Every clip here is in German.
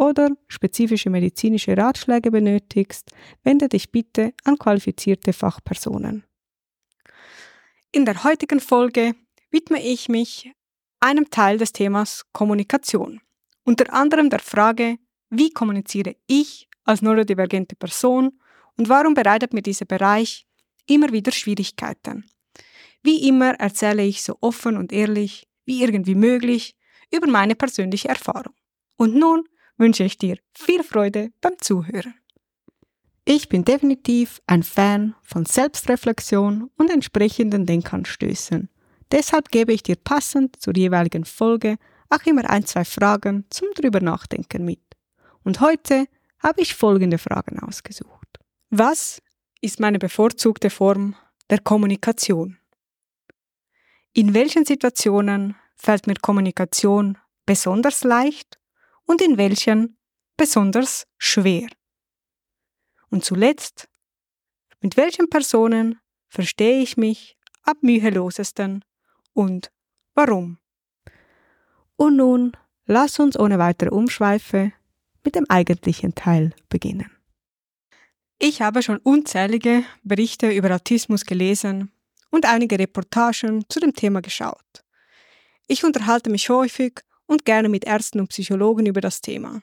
oder spezifische medizinische Ratschläge benötigst, wende dich bitte an qualifizierte Fachpersonen. In der heutigen Folge widme ich mich einem Teil des Themas Kommunikation, unter anderem der Frage, wie kommuniziere ich als neurodivergente Person und warum bereitet mir dieser Bereich immer wieder Schwierigkeiten. Wie immer erzähle ich so offen und ehrlich wie irgendwie möglich über meine persönliche Erfahrung. Und nun wünsche ich dir viel Freude beim Zuhören. Ich bin definitiv ein Fan von Selbstreflexion und entsprechenden Denkanstößen. Deshalb gebe ich dir passend zur jeweiligen Folge auch immer ein, zwei Fragen zum drüber nachdenken mit. Und heute habe ich folgende Fragen ausgesucht. Was ist meine bevorzugte Form der Kommunikation? In welchen Situationen fällt mir Kommunikation besonders leicht und in welchen besonders schwer. Und zuletzt, mit welchen Personen verstehe ich mich am mühelosesten und warum? Und nun lass uns ohne weitere Umschweife mit dem eigentlichen Teil beginnen. Ich habe schon unzählige Berichte über Autismus gelesen und einige Reportagen zu dem Thema geschaut. Ich unterhalte mich häufig und gerne mit Ärzten und Psychologen über das Thema.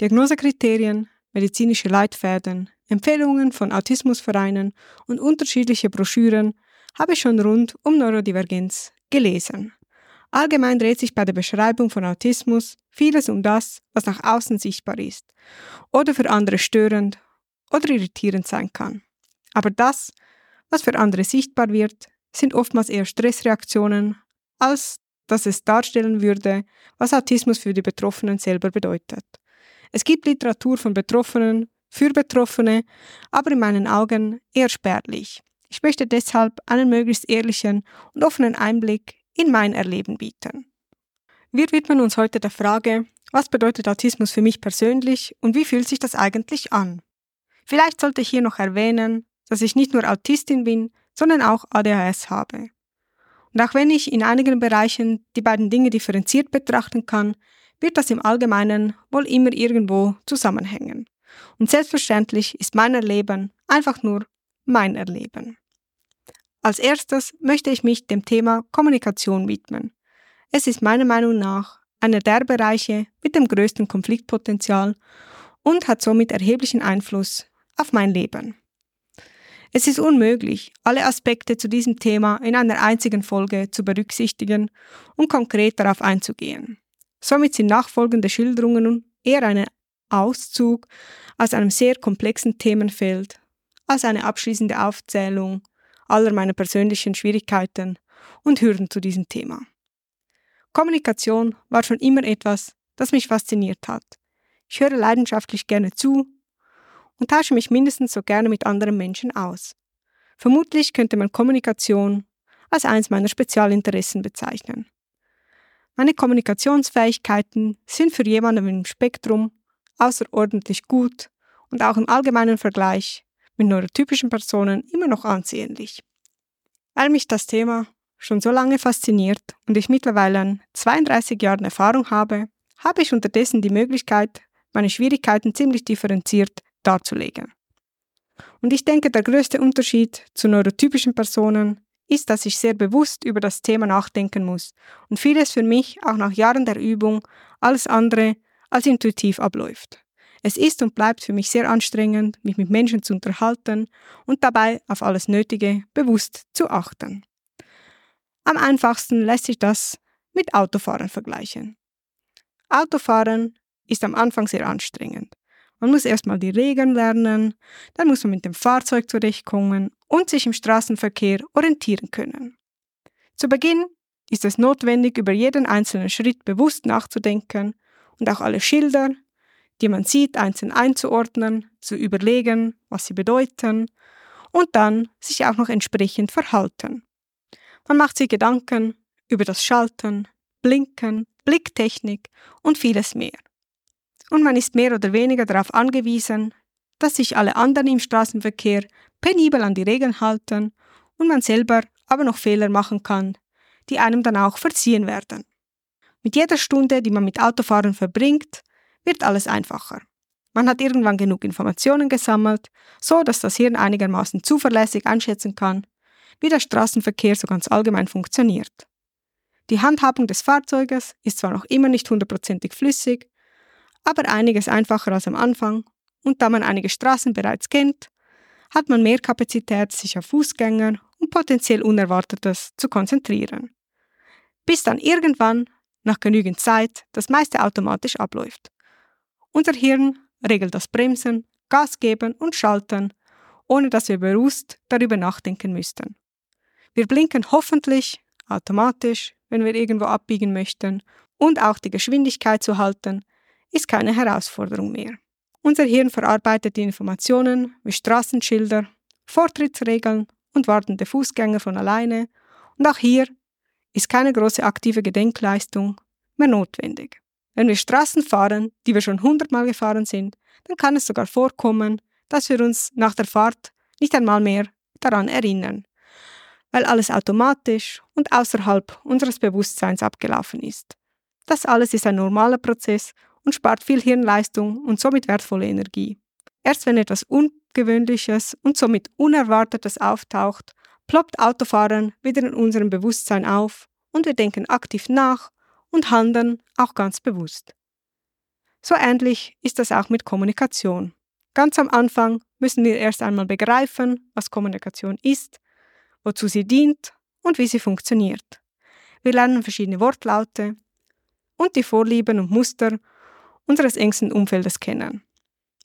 Diagnosekriterien, medizinische Leitfäden, Empfehlungen von Autismusvereinen und unterschiedliche Broschüren habe ich schon rund um Neurodivergenz gelesen. Allgemein dreht sich bei der Beschreibung von Autismus vieles um das, was nach außen sichtbar ist oder für andere störend oder irritierend sein kann. Aber das, was für andere sichtbar wird, sind oftmals eher Stressreaktionen als dass es darstellen würde, was Autismus für die Betroffenen selber bedeutet. Es gibt Literatur von Betroffenen für Betroffene, aber in meinen Augen eher spärlich. Ich möchte deshalb einen möglichst ehrlichen und offenen Einblick in mein Erleben bieten. Wir widmen uns heute der Frage, was bedeutet Autismus für mich persönlich und wie fühlt sich das eigentlich an? Vielleicht sollte ich hier noch erwähnen, dass ich nicht nur Autistin bin, sondern auch ADHS habe. Und auch wenn ich in einigen Bereichen die beiden Dinge differenziert betrachten kann, wird das im Allgemeinen wohl immer irgendwo zusammenhängen. Und selbstverständlich ist mein Erleben einfach nur mein Erleben. Als erstes möchte ich mich dem Thema Kommunikation widmen. Es ist meiner Meinung nach einer der Bereiche mit dem größten Konfliktpotenzial und hat somit erheblichen Einfluss auf mein Leben. Es ist unmöglich, alle Aspekte zu diesem Thema in einer einzigen Folge zu berücksichtigen und konkret darauf einzugehen. Somit sind nachfolgende Schilderungen eher ein Auszug aus einem sehr komplexen Themenfeld, als eine abschließende Aufzählung aller meiner persönlichen Schwierigkeiten und Hürden zu diesem Thema. Kommunikation war schon immer etwas, das mich fasziniert hat. Ich höre leidenschaftlich gerne zu und tausche mich mindestens so gerne mit anderen Menschen aus. Vermutlich könnte man Kommunikation als eines meiner Spezialinteressen bezeichnen. Meine Kommunikationsfähigkeiten sind für jemanden im Spektrum außerordentlich gut und auch im allgemeinen Vergleich mit neurotypischen Personen immer noch ansehnlich. Weil mich das Thema schon so lange fasziniert und ich mittlerweile 32 Jahre Erfahrung habe, habe ich unterdessen die Möglichkeit, meine Schwierigkeiten ziemlich differenziert darzulegen. Und ich denke, der größte Unterschied zu neurotypischen Personen ist, dass ich sehr bewusst über das Thema nachdenken muss und vieles für mich auch nach Jahren der Übung alles andere als intuitiv abläuft. Es ist und bleibt für mich sehr anstrengend, mich mit Menschen zu unterhalten und dabei auf alles Nötige bewusst zu achten. Am einfachsten lässt sich das mit Autofahren vergleichen. Autofahren ist am Anfang sehr anstrengend. Man muss erstmal die Regeln lernen, dann muss man mit dem Fahrzeug zurechtkommen und sich im Straßenverkehr orientieren können. Zu Beginn ist es notwendig, über jeden einzelnen Schritt bewusst nachzudenken und auch alle Schilder, die man sieht, einzeln einzuordnen, zu überlegen, was sie bedeuten und dann sich auch noch entsprechend verhalten. Man macht sich Gedanken über das Schalten, Blinken, Blicktechnik und vieles mehr. Und man ist mehr oder weniger darauf angewiesen, dass sich alle anderen im Straßenverkehr penibel an die Regeln halten und man selber aber noch Fehler machen kann, die einem dann auch verziehen werden. Mit jeder Stunde, die man mit Autofahren verbringt, wird alles einfacher. Man hat irgendwann genug Informationen gesammelt, so dass das Hirn einigermaßen zuverlässig einschätzen kann, wie der Straßenverkehr so ganz allgemein funktioniert. Die Handhabung des Fahrzeuges ist zwar noch immer nicht hundertprozentig flüssig, aber einiges einfacher als am Anfang und da man einige Straßen bereits kennt, hat man mehr Kapazität, sich auf Fußgänger und potenziell Unerwartetes zu konzentrieren. Bis dann irgendwann, nach genügend Zeit, das meiste automatisch abläuft. Unser Hirn regelt das Bremsen, Gas geben und Schalten, ohne dass wir bewusst darüber nachdenken müssten. Wir blinken hoffentlich automatisch, wenn wir irgendwo abbiegen möchten, und auch die Geschwindigkeit zu halten, ist keine Herausforderung mehr. Unser Hirn verarbeitet die Informationen wie Straßenschilder, Vortrittsregeln und wartende Fußgänger von alleine, und auch hier ist keine große aktive Gedenkleistung mehr notwendig. Wenn wir Straßen fahren, die wir schon hundertmal gefahren sind, dann kann es sogar vorkommen, dass wir uns nach der Fahrt nicht einmal mehr daran erinnern, weil alles automatisch und außerhalb unseres Bewusstseins abgelaufen ist. Das alles ist ein normaler Prozess und spart viel Hirnleistung und somit wertvolle Energie. Erst wenn etwas Ungewöhnliches und somit Unerwartetes auftaucht, ploppt Autofahren wieder in unserem Bewusstsein auf und wir denken aktiv nach und handeln auch ganz bewusst. So ähnlich ist das auch mit Kommunikation. Ganz am Anfang müssen wir erst einmal begreifen, was Kommunikation ist, wozu sie dient und wie sie funktioniert. Wir lernen verschiedene Wortlaute und die Vorlieben und Muster unseres engsten Umfeldes kennen.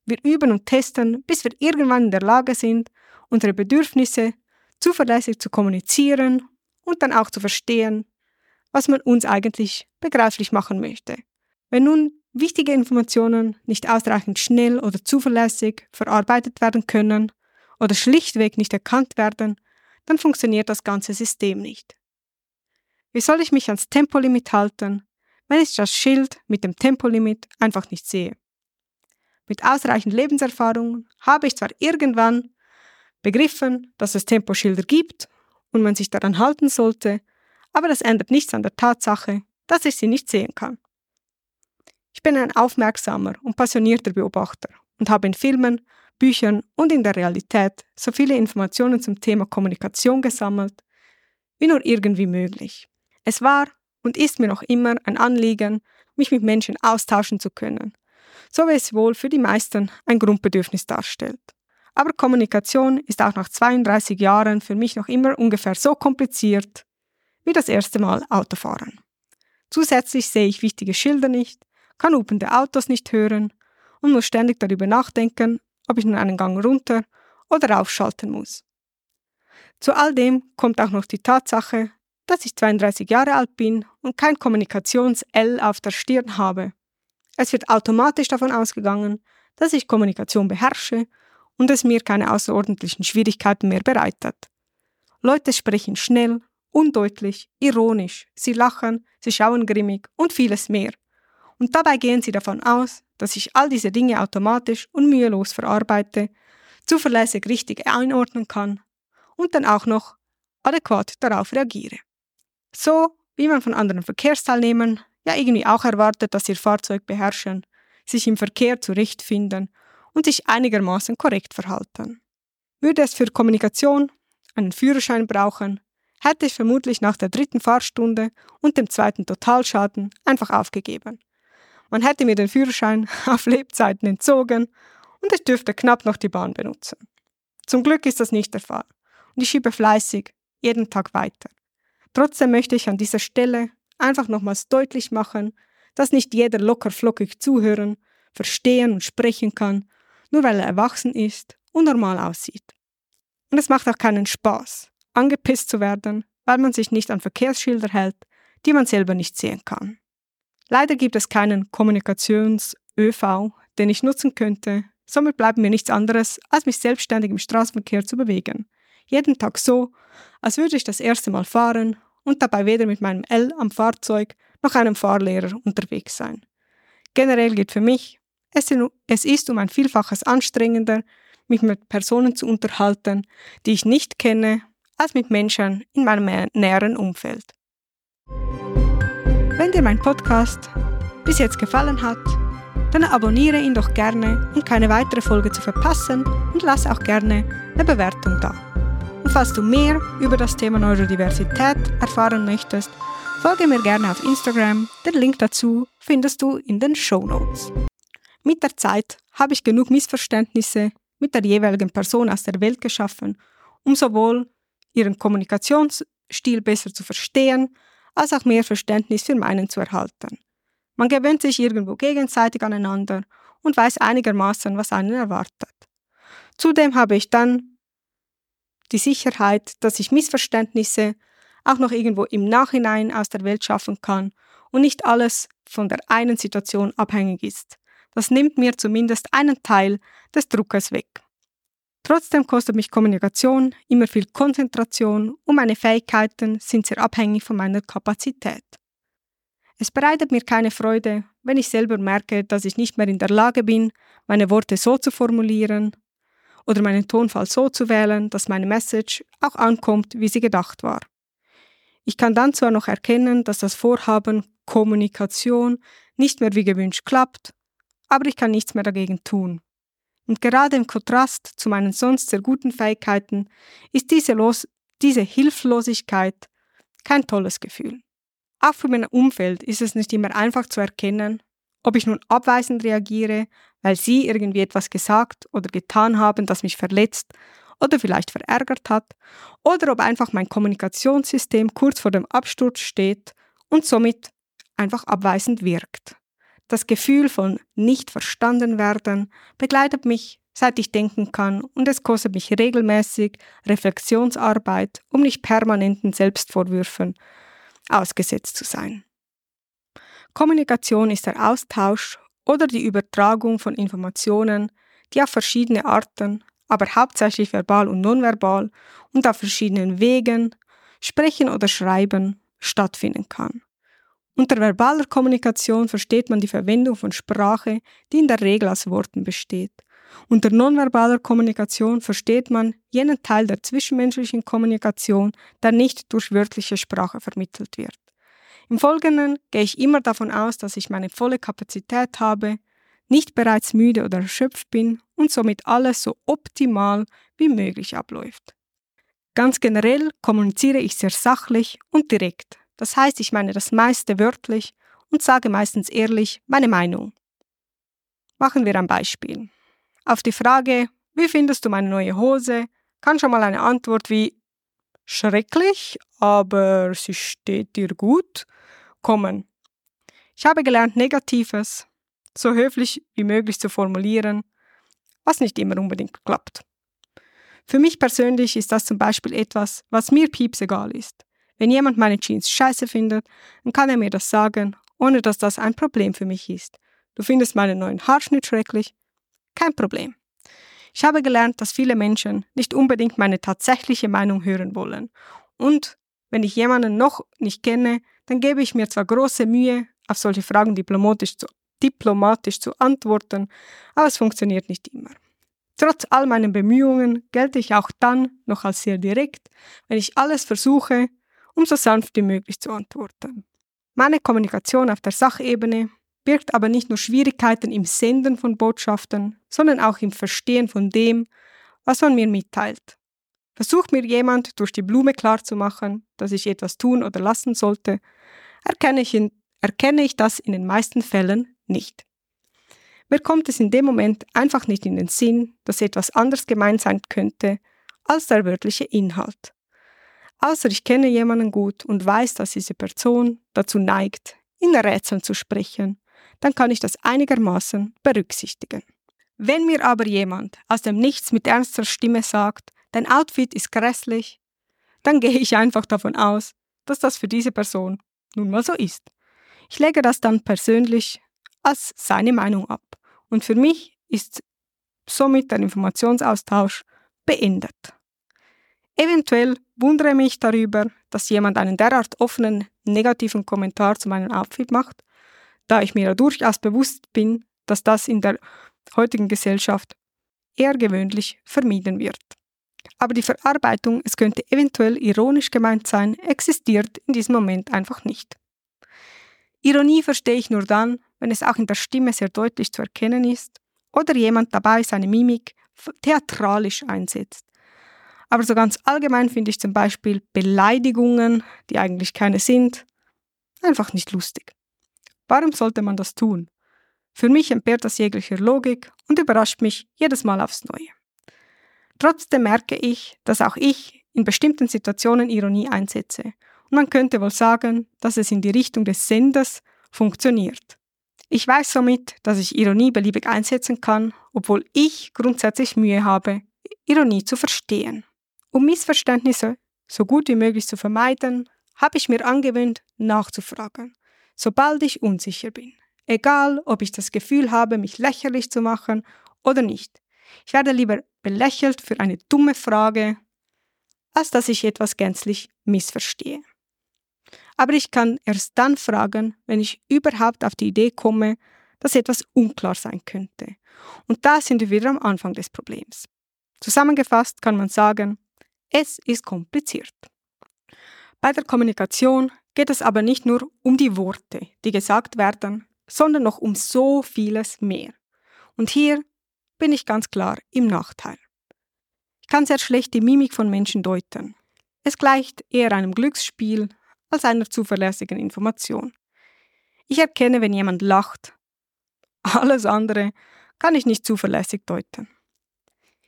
Wir üben und testen, bis wir irgendwann in der Lage sind, unsere Bedürfnisse zuverlässig zu kommunizieren und dann auch zu verstehen, was man uns eigentlich begreiflich machen möchte. Wenn nun wichtige Informationen nicht ausreichend schnell oder zuverlässig verarbeitet werden können oder schlichtweg nicht erkannt werden, dann funktioniert das ganze System nicht. Wie soll ich mich ans Tempolimit halten, wenn ich das Schild mit dem Tempolimit einfach nicht sehe? Mit ausreichend Lebenserfahrung habe ich zwar irgendwann begriffen, dass es Temposchilder gibt und man sich daran halten sollte, aber das ändert nichts an der Tatsache, dass ich sie nicht sehen kann. Ich bin ein aufmerksamer und passionierter Beobachter und habe in Filmen, Büchern und in der Realität so viele Informationen zum Thema Kommunikation gesammelt, wie nur irgendwie möglich. Es war und ist mir noch immer ein Anliegen, mich mit Menschen austauschen zu können, so wie es wohl für die meisten ein Grundbedürfnis darstellt. Aber Kommunikation ist auch nach 32 Jahren für mich noch immer ungefähr so kompliziert, wie das erste Mal Autofahren. Zusätzlich sehe ich wichtige Schilder nicht, kann upende Autos nicht hören und muss ständig darüber nachdenken, ob ich nun einen Gang runter oder ausschalten muss. Zu all dem kommt auch noch die Tatsache, dass ich 32 Jahre alt bin und kein Kommunikations-L auf der Stirn habe. Es wird automatisch davon ausgegangen, dass ich Kommunikation beherrsche und es mir keine außerordentlichen Schwierigkeiten mehr bereitet. Leute sprechen schnell, undeutlich, ironisch, sie lachen, sie schauen grimmig und vieles mehr. Und dabei gehen sie davon aus, dass ich all diese Dinge automatisch und mühelos verarbeite, zuverlässig richtig einordnen kann und dann auch noch adäquat darauf reagiere. So wie man von anderen Verkehrsteilnehmern ja irgendwie auch erwartet, dass sie ihr Fahrzeug beherrschen, sich im Verkehr zurechtfinden und sich einigermaßen korrekt verhalten. Würde es für Kommunikation einen Führerschein brauchen, hätte ich vermutlich nach der dritten Fahrstunde und dem zweiten Totalschaden einfach aufgegeben. Man hätte mir den Führerschein auf Lebzeiten entzogen und ich dürfte knapp noch die Bahn benutzen. Zum Glück ist das nicht der Fall und ich schiebe fleißig jeden Tag weiter. Trotzdem möchte ich an dieser Stelle einfach nochmals deutlich machen, dass nicht jeder locker flockig zuhören, verstehen und sprechen kann, nur weil er erwachsen ist und normal aussieht. Und es macht auch keinen Spaß, angepisst zu werden, weil man sich nicht an Verkehrsschilder hält, die man selber nicht sehen kann. Leider gibt es keinen Kommunikations-ÖV, den ich nutzen könnte, somit bleibt mir nichts anderes, als mich selbstständig im Straßenverkehr zu bewegen. Jeden Tag so, als würde ich das erste Mal fahren und dabei weder mit meinem L am Fahrzeug noch einem Fahrlehrer unterwegs sein. Generell gilt für mich, es ist um ein Vielfaches anstrengender, mich mit Personen zu unterhalten, die ich nicht kenne, als mit Menschen in meinem näheren Umfeld. Wenn dir mein Podcast bis jetzt gefallen hat, dann abonniere ihn doch gerne, um keine weitere Folge zu verpassen und lass auch gerne eine Bewertung da. Falls du mehr über das Thema Neurodiversität erfahren möchtest, folge mir gerne auf Instagram. Den Link dazu findest du in den Show Notes. Mit der Zeit habe ich genug Missverständnisse mit der jeweiligen Person aus der Welt geschaffen, um sowohl ihren Kommunikationsstil besser zu verstehen, als auch mehr Verständnis für meinen zu erhalten. Man gewöhnt sich irgendwo gegenseitig aneinander und weiß einigermaßen, was einen erwartet. Zudem habe ich dann die Sicherheit, dass ich Missverständnisse auch noch irgendwo im Nachhinein aus der Welt schaffen kann und nicht alles von der einen Situation abhängig ist. Das nimmt mir zumindest einen Teil des Druckes weg. Trotzdem kostet mich Kommunikation immer viel Konzentration und meine Fähigkeiten sind sehr abhängig von meiner Kapazität. Es bereitet mir keine Freude, wenn ich selber merke, dass ich nicht mehr in der Lage bin, meine Worte so zu formulieren oder meinen Tonfall so zu wählen, dass meine Message auch ankommt, wie sie gedacht war. Ich kann dann zwar noch erkennen, dass das Vorhaben Kommunikation nicht mehr wie gewünscht klappt aber ich kann nichts mehr dagegen tun. Und gerade im Kontrast zu meinen sonst sehr guten Fähigkeiten ist diese, Los diese Hilflosigkeit kein tolles Gefühl. Auch für mein Umfeld ist es nicht immer einfach zu erkennen, ob ich nun abweisend reagiere, weil sie irgendwie etwas gesagt oder getan haben, das mich verletzt oder vielleicht verärgert hat, oder ob einfach mein Kommunikationssystem kurz vor dem Absturz steht und somit einfach abweisend wirkt. Das Gefühl von nicht verstanden werden begleitet mich, seit ich denken kann, und es kostet mich regelmäßig Reflexionsarbeit, um nicht permanenten Selbstvorwürfen ausgesetzt zu sein. Kommunikation ist der Austausch oder die Übertragung von Informationen, die auf verschiedene Arten, aber hauptsächlich verbal und nonverbal und auf verschiedenen Wegen, sprechen oder schreiben, stattfinden kann. Unter verbaler Kommunikation versteht man die Verwendung von Sprache, die in der Regel aus Worten besteht. Unter nonverbaler Kommunikation versteht man jenen Teil der zwischenmenschlichen Kommunikation, der nicht durch wörtliche Sprache vermittelt wird. Im Folgenden gehe ich immer davon aus, dass ich meine volle Kapazität habe, nicht bereits müde oder erschöpft bin und somit alles so optimal wie möglich abläuft. Ganz generell kommuniziere ich sehr sachlich und direkt. Das heißt, ich meine das meiste wörtlich und sage meistens ehrlich meine Meinung. Machen wir ein Beispiel. Auf die Frage, wie findest du meine neue Hose, kann schon mal eine Antwort wie schrecklich, aber sie steht dir gut kommen. Ich habe gelernt, Negatives so höflich wie möglich zu formulieren, was nicht immer unbedingt klappt. Für mich persönlich ist das zum Beispiel etwas, was mir piepsegal ist. Wenn jemand meine Jeans scheiße findet, dann kann er mir das sagen, ohne dass das ein Problem für mich ist. Du findest meinen neuen Haarschnitt schrecklich? Kein Problem. Ich habe gelernt, dass viele Menschen nicht unbedingt meine tatsächliche Meinung hören wollen. Und wenn ich jemanden noch nicht kenne, dann gebe ich mir zwar große Mühe, auf solche Fragen diplomatisch zu, diplomatisch zu antworten, aber es funktioniert nicht immer. Trotz all meinen Bemühungen gelte ich auch dann noch als sehr direkt, wenn ich alles versuche, um so sanft wie möglich zu antworten. Meine Kommunikation auf der Sachebene birgt aber nicht nur Schwierigkeiten im Senden von Botschaften, sondern auch im Verstehen von dem, was man mir mitteilt. Versucht mir jemand durch die Blume klarzumachen, dass ich etwas tun oder lassen sollte, erkenne ich, in, erkenne ich das in den meisten Fällen nicht. Mir kommt es in dem Moment einfach nicht in den Sinn, dass etwas anders gemeint sein könnte als der wörtliche Inhalt. Außer ich kenne jemanden gut und weiß, dass diese Person dazu neigt, in Rätseln zu sprechen dann kann ich das einigermaßen berücksichtigen. Wenn mir aber jemand aus dem Nichts mit ernster Stimme sagt, dein Outfit ist grässlich, dann gehe ich einfach davon aus, dass das für diese Person nun mal so ist. Ich lege das dann persönlich als seine Meinung ab. Und für mich ist somit der Informationsaustausch beendet. Eventuell wundere mich darüber, dass jemand einen derart offenen negativen Kommentar zu meinem Outfit macht, da ich mir durchaus bewusst bin, dass das in der heutigen Gesellschaft eher gewöhnlich vermieden wird. Aber die Verarbeitung, es könnte eventuell ironisch gemeint sein, existiert in diesem Moment einfach nicht. Ironie verstehe ich nur dann, wenn es auch in der Stimme sehr deutlich zu erkennen ist oder jemand dabei seine Mimik theatralisch einsetzt. Aber so ganz allgemein finde ich zum Beispiel Beleidigungen, die eigentlich keine sind, einfach nicht lustig. Warum sollte man das tun? Für mich entbehrt das jeglicher Logik und überrascht mich jedes Mal aufs Neue. Trotzdem merke ich, dass auch ich in bestimmten Situationen Ironie einsetze. Und man könnte wohl sagen, dass es in die Richtung des Senders funktioniert. Ich weiß somit, dass ich Ironie beliebig einsetzen kann, obwohl ich grundsätzlich Mühe habe, Ironie zu verstehen. Um Missverständnisse so gut wie möglich zu vermeiden, habe ich mir angewöhnt, nachzufragen sobald ich unsicher bin. Egal, ob ich das Gefühl habe, mich lächerlich zu machen oder nicht. Ich werde lieber belächelt für eine dumme Frage, als dass ich etwas gänzlich missverstehe. Aber ich kann erst dann fragen, wenn ich überhaupt auf die Idee komme, dass etwas unklar sein könnte. Und da sind wir wieder am Anfang des Problems. Zusammengefasst kann man sagen, es ist kompliziert. Bei der Kommunikation geht es aber nicht nur um die Worte, die gesagt werden, sondern noch um so vieles mehr. Und hier bin ich ganz klar im Nachteil. Ich kann sehr schlecht die Mimik von Menschen deuten. Es gleicht eher einem Glücksspiel als einer zuverlässigen Information. Ich erkenne, wenn jemand lacht. Alles andere kann ich nicht zuverlässig deuten.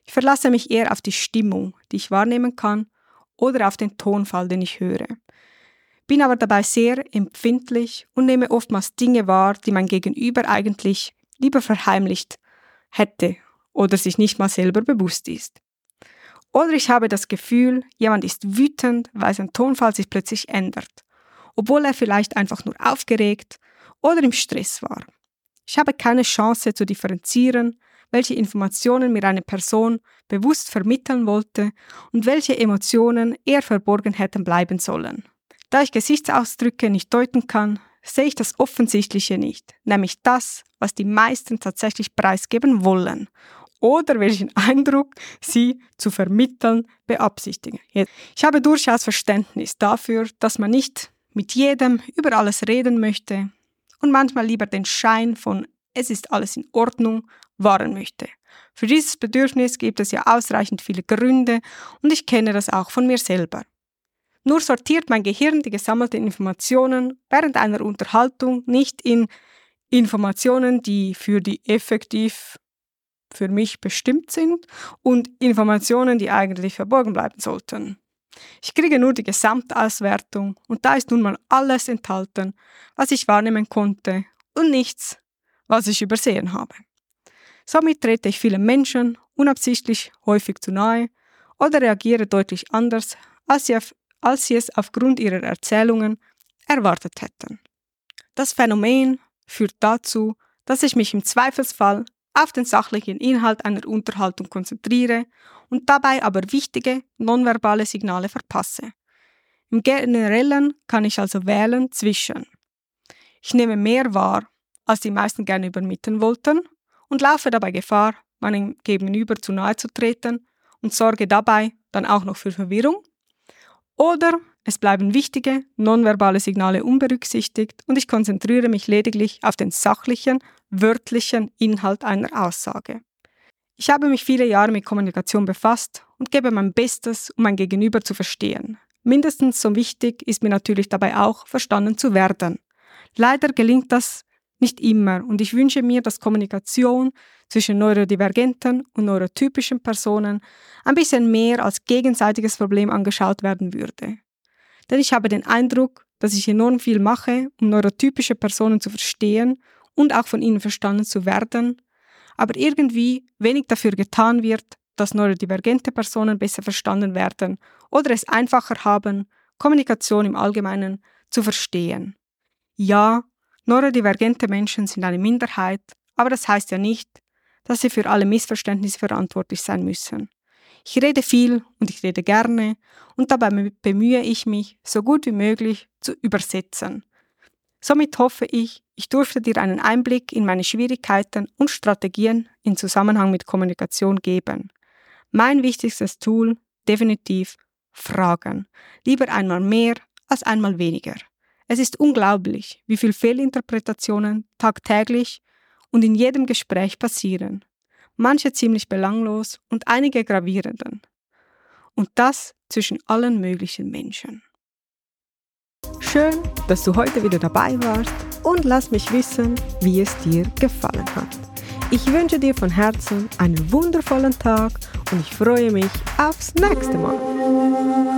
Ich verlasse mich eher auf die Stimmung, die ich wahrnehmen kann, oder auf den Tonfall, den ich höre bin aber dabei sehr empfindlich und nehme oftmals Dinge wahr, die mein Gegenüber eigentlich lieber verheimlicht hätte oder sich nicht mal selber bewusst ist. Oder ich habe das Gefühl, jemand ist wütend, weil sein Tonfall sich plötzlich ändert, obwohl er vielleicht einfach nur aufgeregt oder im Stress war. Ich habe keine Chance zu differenzieren, welche Informationen mir eine Person bewusst vermitteln wollte und welche Emotionen eher verborgen hätten bleiben sollen. Da ich Gesichtsausdrücke nicht deuten kann, sehe ich das Offensichtliche nicht, nämlich das, was die meisten tatsächlich preisgeben wollen oder welchen Eindruck sie zu vermitteln beabsichtigen. Ich habe durchaus Verständnis dafür, dass man nicht mit jedem über alles reden möchte und manchmal lieber den Schein von es ist alles in Ordnung wahren möchte. Für dieses Bedürfnis gibt es ja ausreichend viele Gründe und ich kenne das auch von mir selber. Nur sortiert mein Gehirn die gesammelten Informationen während einer Unterhaltung nicht in Informationen, die für die effektiv für mich bestimmt sind und Informationen, die eigentlich verborgen bleiben sollten. Ich kriege nur die Gesamtauswertung und da ist nun mal alles enthalten, was ich wahrnehmen konnte und nichts, was ich übersehen habe. Somit trete ich vielen Menschen unabsichtlich häufig zu nahe oder reagiere deutlich anders, als sie, auf, als sie es aufgrund ihrer Erzählungen erwartet hätten. Das Phänomen führt dazu, dass ich mich im Zweifelsfall auf den sachlichen Inhalt einer Unterhaltung konzentriere und dabei aber wichtige nonverbale Signale verpasse. Im Generellen kann ich also wählen zwischen ich nehme mehr wahr, als die meisten gerne übermitteln wollten und laufe dabei Gefahr, meinem Gegenüber zu nahe zu treten und sorge dabei dann auch noch für Verwirrung. Oder es bleiben wichtige, nonverbale Signale unberücksichtigt und ich konzentriere mich lediglich auf den sachlichen, wörtlichen Inhalt einer Aussage. Ich habe mich viele Jahre mit Kommunikation befasst und gebe mein Bestes, um mein Gegenüber zu verstehen. Mindestens so wichtig ist mir natürlich dabei auch, verstanden zu werden. Leider gelingt das nicht immer und ich wünsche mir, dass Kommunikation zwischen neurodivergenten und neurotypischen Personen ein bisschen mehr als gegenseitiges Problem angeschaut werden würde. Denn ich habe den Eindruck, dass ich enorm viel mache, um neurotypische Personen zu verstehen und auch von ihnen verstanden zu werden, aber irgendwie wenig dafür getan wird, dass neurodivergente Personen besser verstanden werden oder es einfacher haben, Kommunikation im Allgemeinen zu verstehen. Ja, neurodivergente Menschen sind eine Minderheit, aber das heißt ja nicht, dass sie für alle Missverständnisse verantwortlich sein müssen. Ich rede viel und ich rede gerne und dabei bemühe ich mich, so gut wie möglich zu übersetzen. Somit hoffe ich, ich durfte dir einen Einblick in meine Schwierigkeiten und Strategien in Zusammenhang mit Kommunikation geben. Mein wichtigstes Tool definitiv Fragen. Lieber einmal mehr als einmal weniger. Es ist unglaublich, wie viele Fehlinterpretationen tagtäglich und in jedem Gespräch passieren. Manche ziemlich belanglos und einige gravierenden. Und das zwischen allen möglichen Menschen. Schön, dass du heute wieder dabei warst und lass mich wissen, wie es dir gefallen hat. Ich wünsche dir von Herzen einen wundervollen Tag und ich freue mich aufs nächste Mal.